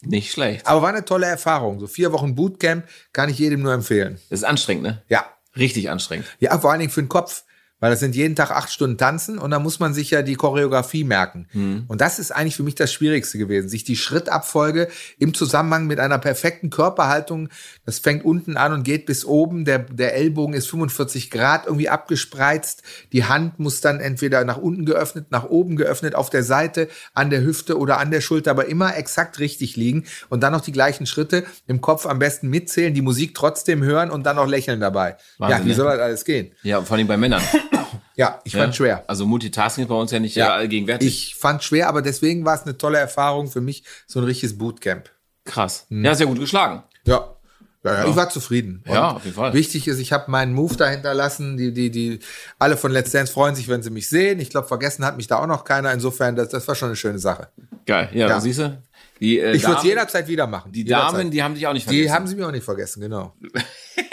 Nicht schlecht. Aber war eine tolle Erfahrung. So vier Wochen Bootcamp kann ich jedem nur empfehlen. Das ist anstrengend, ne? Ja. Richtig anstrengend. Ja, vor allen Dingen für den Kopf. Weil das sind jeden Tag acht Stunden tanzen und da muss man sich ja die Choreografie merken. Mhm. Und das ist eigentlich für mich das Schwierigste gewesen, sich die Schrittabfolge im Zusammenhang mit einer perfekten Körperhaltung, das fängt unten an und geht bis oben, der, der Ellbogen ist 45 Grad irgendwie abgespreizt, die Hand muss dann entweder nach unten geöffnet, nach oben geöffnet, auf der Seite, an der Hüfte oder an der Schulter, aber immer exakt richtig liegen und dann noch die gleichen Schritte im Kopf am besten mitzählen, die Musik trotzdem hören und dann noch lächeln dabei. Wahnsinn, ja, wie ne? soll das alles gehen? Ja, vor allem bei Männern. Ja, ich ja. fand schwer. Also Multitasking ist bei uns ja nicht ja. allgegenwärtig. Ich fand schwer, aber deswegen war es eine tolle Erfahrung für mich, so ein richtiges Bootcamp. Krass. Hm. Ja, sehr gut geschlagen. Ja. Ja, ja, ich war zufrieden. Und ja, auf jeden Fall. Wichtig ist, ich habe meinen Move dahinter lassen. Die, die, die, alle von Let's Dance freuen sich, wenn sie mich sehen. Ich glaube, vergessen hat mich da auch noch keiner. Insofern, das, das war schon eine schöne Sache. Geil. Ja, ja. siehst du? Die, äh, ich würde es jederzeit wieder machen. Die Damen, die haben dich auch nicht vergessen. Die haben sie mir auch nicht vergessen, genau.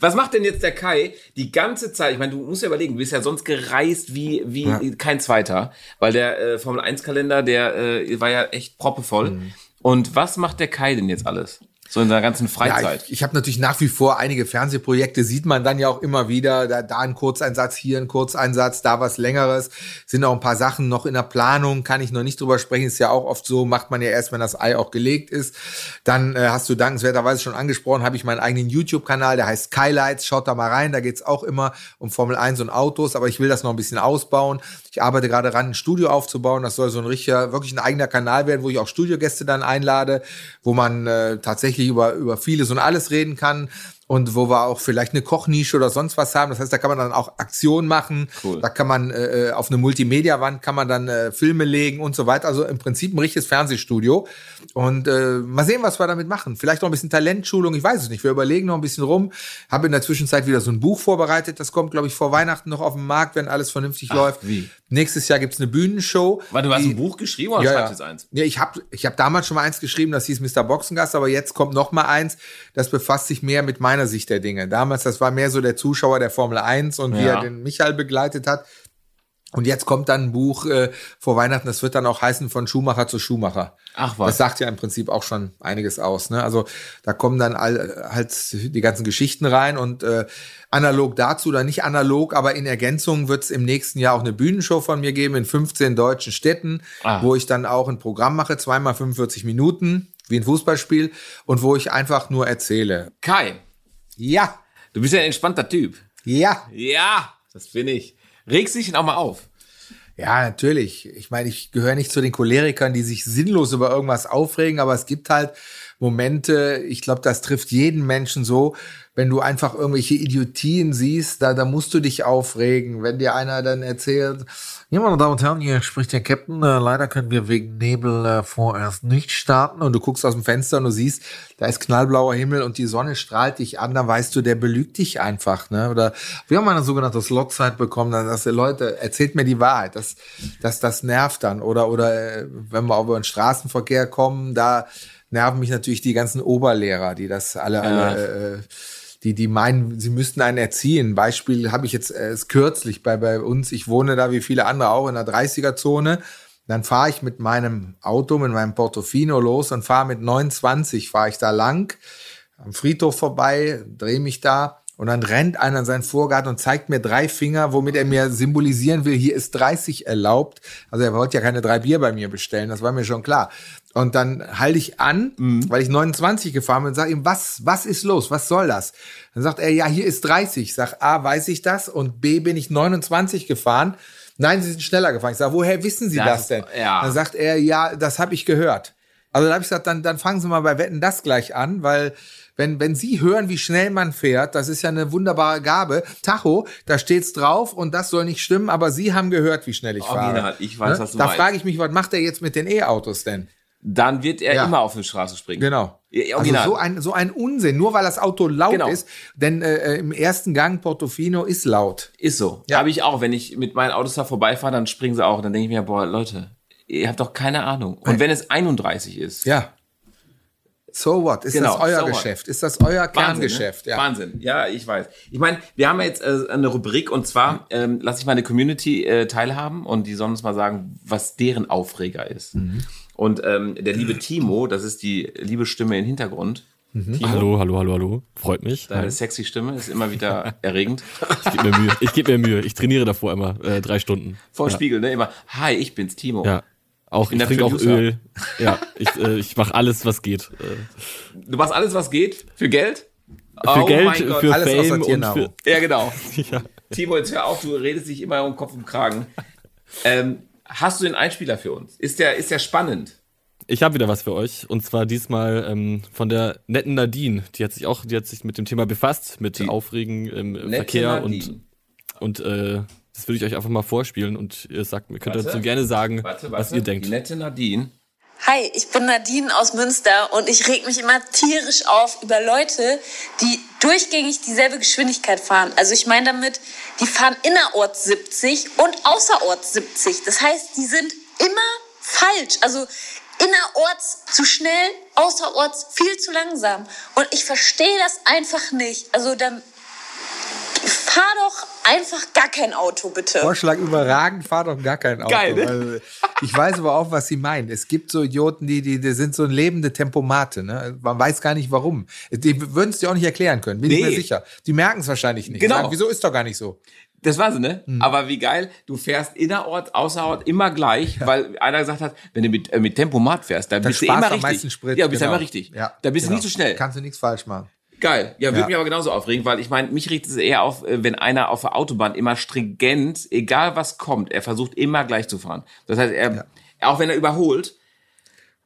Was macht denn jetzt der Kai die ganze Zeit? Ich meine, du musst ja überlegen, du bist ja sonst gereist wie, wie ja. kein zweiter, weil der äh, Formel 1 Kalender, der äh, war ja echt proppevoll. Mhm. Und was macht der Kai denn jetzt alles? So in der ganzen Freizeit. Ja, ich ich habe natürlich nach wie vor einige Fernsehprojekte, sieht man dann ja auch immer wieder. Da, da ein Kurzeinsatz, hier ein Kurzeinsatz, da was Längeres. Sind auch ein paar Sachen noch in der Planung, kann ich noch nicht drüber sprechen. Ist ja auch oft so, macht man ja erst, wenn das Ei auch gelegt ist. Dann äh, hast du dankenswerterweise schon angesprochen, habe ich meinen eigenen YouTube-Kanal, der heißt Skylights. Schaut da mal rein, da geht's auch immer um Formel 1 und Autos, aber ich will das noch ein bisschen ausbauen. Ich arbeite gerade ran, ein Studio aufzubauen. Das soll so ein richtiger, wirklich ein eigener Kanal werden, wo ich auch Studiogäste dann einlade, wo man äh, tatsächlich über, über vieles und alles reden kann und wo wir auch vielleicht eine Kochnische oder sonst was haben. Das heißt, da kann man dann auch Aktionen machen. Cool. Da kann man äh, äh, auf eine Multimedia-Wand kann man dann äh, Filme legen und so weiter. Also im Prinzip ein richtiges Fernsehstudio. Und äh, mal sehen, was wir damit machen. Vielleicht noch ein bisschen Talentschulung. Ich weiß es nicht. Wir überlegen noch ein bisschen rum. Habe in der Zwischenzeit wieder so ein Buch vorbereitet. Das kommt, glaube ich, vor Weihnachten noch auf den Markt, wenn alles vernünftig Ach, läuft. Wie? Nächstes Jahr gibt's eine Bühnenshow. Warte, du hast ein Buch geschrieben oder ja, schreibst jetzt eins? Ja, ich habe ich hab damals schon mal eins geschrieben, das hieß Mr. Boxengast, aber jetzt kommt noch mal eins, das befasst sich mehr mit meiner Sicht der Dinge. Damals, das war mehr so der Zuschauer der Formel 1 und ja. wie er den Michael begleitet hat. Und jetzt kommt dann ein Buch äh, vor Weihnachten, das wird dann auch heißen von Schumacher zu Schumacher. Ach was. Das sagt ja im Prinzip auch schon einiges aus. Ne? Also da kommen dann all, halt die ganzen Geschichten rein und äh, analog dazu oder nicht analog, aber in Ergänzung wird es im nächsten Jahr auch eine Bühnenshow von mir geben in 15 deutschen Städten, ah. wo ich dann auch ein Programm mache, zweimal 45 Minuten, wie ein Fußballspiel und wo ich einfach nur erzähle. Kai. Ja. Du bist ja ein entspannter Typ. Ja. Ja, das bin ich. Regst dich denn auch mal auf? Ja, natürlich. Ich meine, ich gehöre nicht zu den Cholerikern, die sich sinnlos über irgendwas aufregen, aber es gibt halt Momente, ich glaube, das trifft jeden Menschen so, wenn du einfach irgendwelche Idiotien siehst, da, da musst du dich aufregen. Wenn dir einer dann erzählt, ja, meine Damen und Herren, hier spricht der Captain, äh, leider können wir wegen Nebel äh, vorerst nicht starten und du guckst aus dem Fenster und du siehst, da ist knallblauer Himmel und die Sonne strahlt dich an, dann weißt du, der belügt dich einfach. Ne? Oder wir haben eine sogenannte Slotzeit bekommen, dann sagst du, Leute, erzählt mir die Wahrheit, das, das, das nervt dann. Oder, oder äh, wenn wir über den Straßenverkehr kommen, da nerven mich natürlich die ganzen Oberlehrer, die das alle, ja. alle äh, die, die meinen, sie müssten einen erziehen. Beispiel habe ich jetzt äh, kürzlich bei, bei uns. Ich wohne da wie viele andere auch in der 30er-Zone. Dann fahre ich mit meinem Auto, mit meinem Portofino los und fahre mit 29, fahre ich da lang, am Friedhof vorbei, drehe mich da und dann rennt einer in seinen Vorgarten und zeigt mir drei Finger, womit er mir symbolisieren will, hier ist 30 erlaubt. Also er wollte ja keine drei Bier bei mir bestellen, das war mir schon klar. Und dann halte ich an, mhm. weil ich 29 gefahren bin und sage ihm, was, was ist los? Was soll das? Dann sagt er, ja, hier ist 30. Ich sag, A, weiß ich das? Und B, bin ich 29 gefahren. Nein, Sie sind schneller gefahren. Ich sage, woher wissen Sie das, das denn? Ja. Dann sagt er, ja, das habe ich gehört. Also da habe ich gesagt, dann, dann fangen Sie mal bei Wetten das gleich an, weil wenn, wenn Sie hören, wie schnell man fährt, das ist ja eine wunderbare Gabe. Tacho, da steht's drauf und das soll nicht stimmen, aber Sie haben gehört, wie schnell ich Original, fahre. Ich weiß, ne? was du Da frage ich mich, was macht er jetzt mit den E-Autos denn? Dann wird er ja. immer auf die Straße springen. Genau. Ja, also so ein, so ein Unsinn, nur weil das Auto laut genau. ist. Denn äh, im ersten Gang Portofino ist laut. Ist so. Ja. Habe ich auch. Wenn ich mit meinen Autos da vorbeifahre, dann springen sie auch. Dann denke ich mir, boah, Leute, ihr habt doch keine Ahnung. Und wenn es 31 ist. Ja. So what? Ist genau, das euer so Geschäft? Ist das euer Wahnsinn, Kerngeschäft? Ne? Ja. Wahnsinn. Ja, ich weiß. Ich meine, wir haben jetzt äh, eine Rubrik und zwar ähm, lasse ich meine Community äh, teilhaben und die sollen uns mal sagen, was deren Aufreger ist. Mhm. Und ähm, der liebe Timo, das ist die liebe Stimme im Hintergrund. Mhm. Hallo, hallo, hallo, hallo. Freut mich. Deine Hi. sexy Stimme ist immer wieder erregend. Ich gebe mir Mühe. Ich gebe mir Mühe. Ich trainiere davor immer äh, drei Stunden. Vor ja. Spiegel, ne? Immer. Hi, ich bin's, Timo. Ja. Auch ich, ich trinke auch Öl. Ja, ich, äh, ich mache alles, was geht. Äh. Du machst alles, was geht? Für Geld? Für oh Geld, für alles Fame und für, Ja, genau. ja. Timo, jetzt hör auf, du redest dich immer um Kopf und Kragen. Ähm, hast du den Einspieler für uns? Ist der, ist der spannend? Ich habe wieder was für euch und zwar diesmal ähm, von der netten Nadine. Die hat sich auch, die hat sich mit dem Thema befasst, mit die Aufregen im Verkehr Nadine. und und äh, das würde ich euch einfach mal vorspielen und ihr sagt, ihr könnt warte, dazu gerne sagen, warte, warte. was ihr denkt. Die nette Nadine. Hi, ich bin Nadine aus Münster und ich reg mich immer tierisch auf über Leute, die durchgängig dieselbe Geschwindigkeit fahren. Also ich meine damit, die fahren innerorts 70 und außerorts 70. Das heißt, die sind immer falsch. Also innerorts zu schnell, außerorts viel zu langsam. Und ich verstehe das einfach nicht. Also dann fahr doch einfach gar kein Auto, bitte. Vorschlag überragend, fahr doch gar kein Auto. Geil, ne? Also, ich weiß aber auch, was sie meint. Es gibt so Idioten, die, die, die sind so lebende Tempomate. Ne? Man weiß gar nicht warum. Die würden es dir auch nicht erklären können, bin nee. ich mir sicher. Die merken es wahrscheinlich nicht. Genau. Sagen, wieso ist doch gar nicht so? Das war sie, ne? Mhm. Aber wie geil, du fährst innerort, außerort immer gleich, ja. weil einer gesagt hat, wenn du mit, äh, mit Tempomat fährst, dann, dann bist du immer richtig. Sprit, ja, bist genau. immer richtig. Ja, da bist genau. du nicht so schnell. Kannst du nichts falsch machen. Geil. Ja, würde ja. mich aber genauso aufregen, weil ich meine, mich riecht es eher auf, äh, wenn einer auf der Autobahn immer stringent, egal was kommt, er versucht immer gleich zu fahren. Das heißt, er, ja. auch wenn er überholt,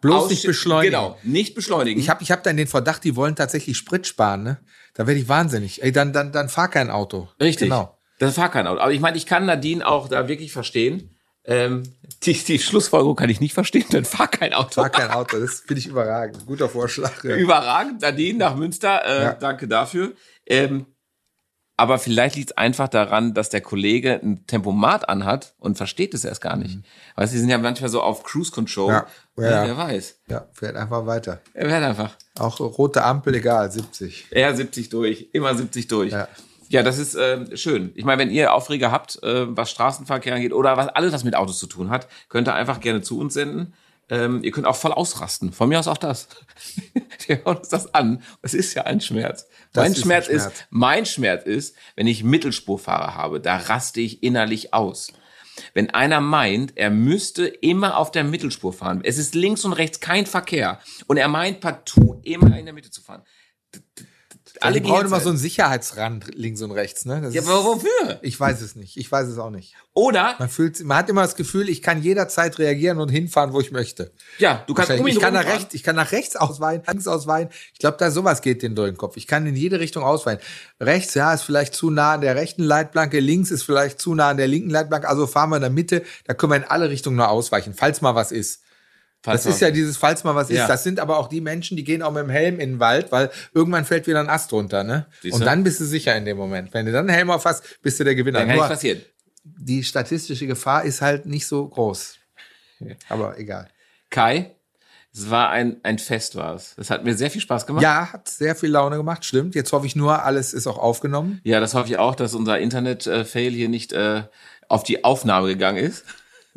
Bloß nicht beschleunigen. Genau, nicht beschleunigen. Ich habe ich hab dann den Verdacht, die wollen tatsächlich Sprit sparen, ne? Da werde ich wahnsinnig. Ey, dann, dann, dann fahr kein Auto. Richtig. Genau. Das fahr kein Auto. Aber ich meine, ich kann Nadine auch da wirklich verstehen. Ähm, die, die Schlussfolgerung kann ich nicht verstehen, dann fahr kein Auto. Fahr kein Auto, das finde ich überragend. Guter Vorschlag. Ja. Überragend, Nadine nach Münster, äh, ja. danke dafür. Ähm, aber vielleicht liegt es einfach daran, dass der Kollege ein Tempomat anhat und versteht es erst gar nicht. Mhm. Weißt du, die sind ja manchmal so auf Cruise Control. Ja, ja, wer weiß. Ja, fährt einfach weiter. Er fährt einfach. Auch rote Ampel, egal, 70. Ja, 70 durch. Immer 70 durch. Ja. Ja, das ist äh, schön. Ich meine, wenn ihr Aufreger habt, äh, was Straßenverkehr angeht oder was alles, was mit Autos zu tun hat, könnt ihr einfach gerne zu uns senden. Ähm, ihr könnt auch voll ausrasten. Von mir aus auch das. Wir hören uns das an. Es ist ja ein Schmerz. Das mein ist Schmerz, Schmerz ist, mein Schmerz ist, wenn ich Mittelspurfahrer habe, da raste ich innerlich aus. Wenn einer meint, er müsste immer auf der Mittelspur fahren, es ist links und rechts kein Verkehr und er meint partout immer in der Mitte zu fahren Alle die brauchen immer so einen Sicherheitsrand links und rechts, ne? Das ja, aber wofür? Ich weiß es nicht. Ich weiß es auch nicht. Oder? Man fühlt, man hat immer das Gefühl, ich kann jederzeit reagieren und hinfahren, wo ich möchte. Ja, du kannst um ich kann nach rechts, ich kann nach rechts ausweichen, links ausweichen. Ich glaube, da sowas geht den durch den Kopf. Ich kann in jede Richtung ausweichen. Rechts, ja, ist vielleicht zu nah an der rechten Leitplanke. Links ist vielleicht zu nah an der linken Leitplanke. Also fahren wir in der Mitte. Da können wir in alle Richtungen nur ausweichen, falls mal was ist. Falls das ist ja dieses, falls mal was ist. Ja. Das sind aber auch die Menschen, die gehen auch mit dem Helm in den Wald, weil irgendwann fällt wieder ein Ast runter, ne? Siehste? Und dann bist du sicher in dem Moment. Wenn du dann einen Helm auf hast, bist du der Gewinner. Dann kann Nur, passieren. Die statistische Gefahr ist halt nicht so groß. Aber egal. Kai, es war ein, ein Fest, war es. Es hat mir sehr viel Spaß gemacht. Ja, hat sehr viel Laune gemacht, stimmt. Jetzt hoffe ich nur, alles ist auch aufgenommen. Ja, das hoffe ich auch, dass unser Internet-Fail hier nicht äh, auf die Aufnahme gegangen ist.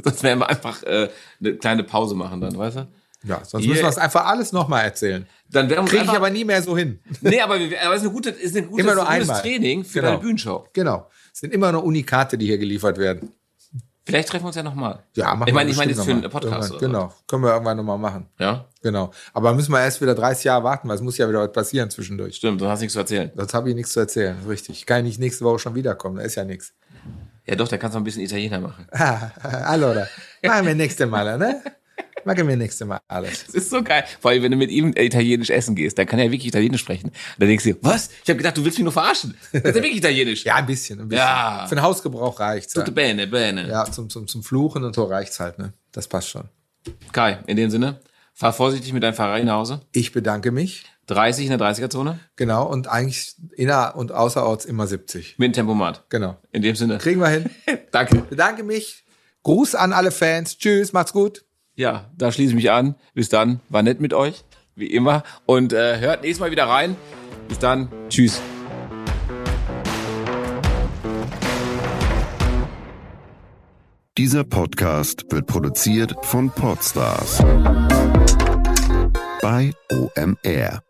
Sonst werden wir einfach äh, eine kleine Pause machen dann, weißt du? Ja, sonst müssen wir es einfach alles nochmal erzählen. Dann werden Kriege ich aber nie mehr so hin. Nee, aber, wir, aber es ist ein gutes, ist ein gutes, immer nur ein gutes Training für genau. deine Bühnenshow. Genau. Es sind immer nur Unikate, die hier geliefert werden. Vielleicht treffen wir uns ja nochmal. Ja, machen ich meine, ich meine jetzt für einen Podcast. Oder genau, können wir irgendwann nochmal machen. Ja. Genau. Aber müssen wir erst wieder 30 Jahre warten, weil es muss ja wieder was passieren zwischendurch. Stimmt, du hast nichts zu erzählen. Das habe ich nichts zu erzählen, richtig. Kann ich nicht nächste Woche schon wiederkommen, da ist ja nichts. Ja doch, da kannst du ein bisschen Italiener machen. Ah, allora. Machen wir nächste Mal, ne? Machen wir nächste Mal alles. Das ist so geil. Vor allem, wenn du mit ihm italienisch essen gehst, dann kann er wirklich italienisch sprechen. dann denkst du, was? Ich habe gedacht, du willst mich nur verarschen. Das ist ja wirklich italienisch. ja, ein bisschen, ein bisschen. Ja. Für den Hausgebrauch reicht's. Tutto ja. bene, bene. Ja, zum, zum, zum Fluchen und so reicht's halt, ne? Das passt schon. Kai, in dem Sinne, fahr vorsichtig mit deinem Fahrrad nach Hause. Ich bedanke mich. 30 in der 30er-Zone? Genau, und eigentlich inner- und außerorts immer 70. Mit dem Tempomat? Genau. In dem Sinne. Kriegen wir hin. Danke. Bedanke mich. Gruß an alle Fans. Tschüss, macht's gut. Ja, da schließe ich mich an. Bis dann. War nett mit euch, wie immer. Und äh, hört nächstes Mal wieder rein. Bis dann. Tschüss. Dieser Podcast wird produziert von Podstars bei OMR.